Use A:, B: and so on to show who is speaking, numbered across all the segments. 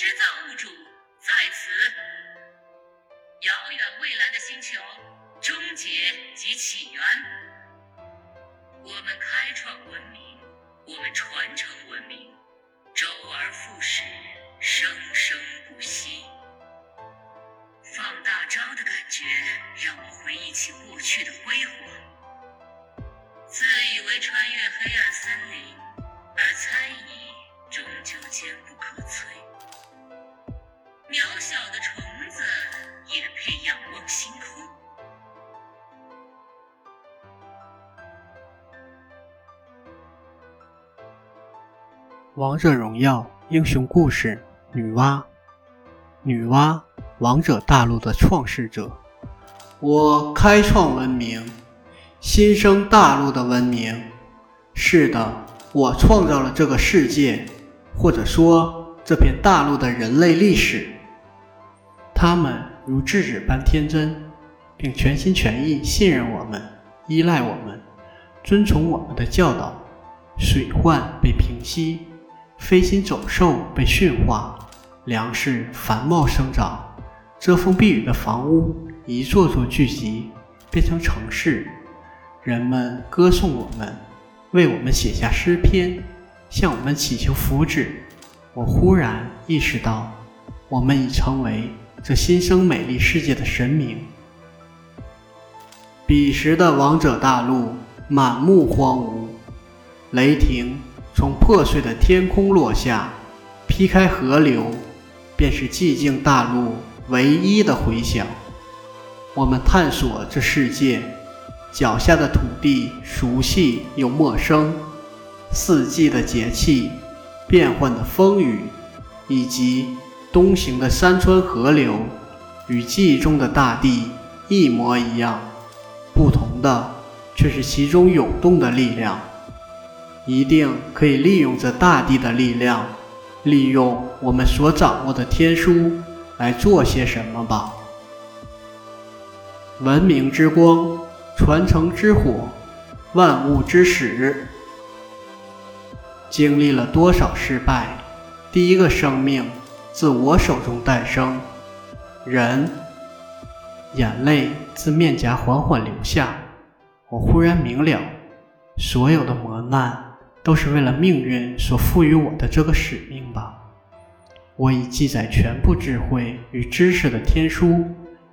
A: 知造物主在此。遥远蔚蓝的星球，终结及起源。我们开创文明，我们传承文明，周而复始，生生不息。放大招的感觉，让我回忆起过去的辉煌。自以为穿越黑暗森林，而猜疑终究坚不可摧。渺小的虫子也配仰望星空？
B: 王者荣耀英雄故事：女娲。女娲，王者大陆的创世者。我开创文明，新生大陆的文明。是的，我创造了这个世界，或者说这片大陆的人类历史。他们如稚子般天真，并全心全意信任我们，依赖我们，遵从我们的教导。水患被平息，飞禽走兽被驯化。粮食繁茂生长，遮风避雨的房屋一座座聚集，变成城市。人们歌颂我们，为我们写下诗篇，向我们祈求福祉。我忽然意识到，我们已成为这新生美丽世界的神明。彼时的王者大陆满目荒芜，雷霆从破碎的天空落下，劈开河流。便是寂静大陆唯一的回响。我们探索这世界，脚下的土地熟悉又陌生，四季的节气，变幻的风雨，以及东行的山川河流，与记忆中的大地一模一样。不同的却是其中涌动的力量。一定可以利用这大地的力量。利用我们所掌握的天书来做些什么吧。文明之光，传承之火，万物之始。经历了多少失败，第一个生命自我手中诞生。人，眼泪自面颊缓缓流下。我忽然明了，所有的磨难。都是为了命运所赋予我的这个使命吧。我已记载全部智慧与知识的天书，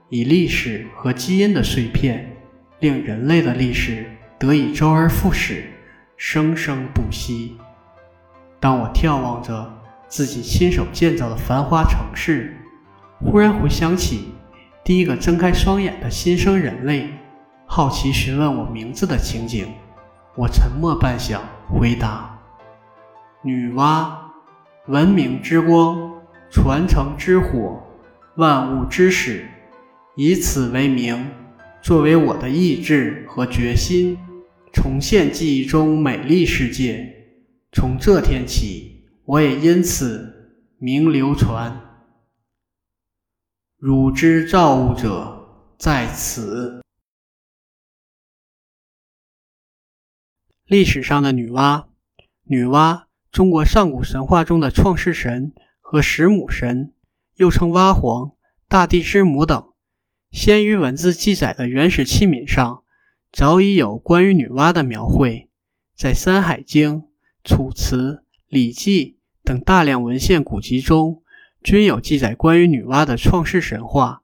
B: 以历史和基因的碎片，令人类的历史得以周而复始，生生不息。当我眺望着自己亲手建造的繁华城市，忽然回想起第一个睁开双眼的新生人类，好奇询问我名字的情景。我沉默半晌，回答：“女娲，文明之光，传承之火，万物之始，以此为名，作为我的意志和决心，重现记忆中美丽世界。从这天起，我也因此名流传。汝之造物者在此。”历史上的女娲，女娲，中国上古神话中的创世神和始母神，又称娲皇、大地之母等。先于文字记载的原始器皿上，早已有关于女娲的描绘。在《山海经》《楚辞》《礼记》等大量文献古籍中，均有记载关于女娲的创世神话。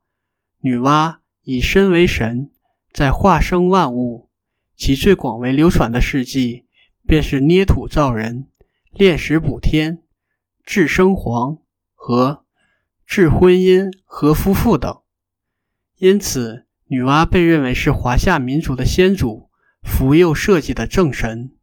B: 女娲以身为神，在化生万物。其最广为流传的事迹，便是捏土造人、炼石补天、制生黄和制婚姻和夫妇等。因此，女娲被认为是华夏民族的先祖，福佑社稷的正神。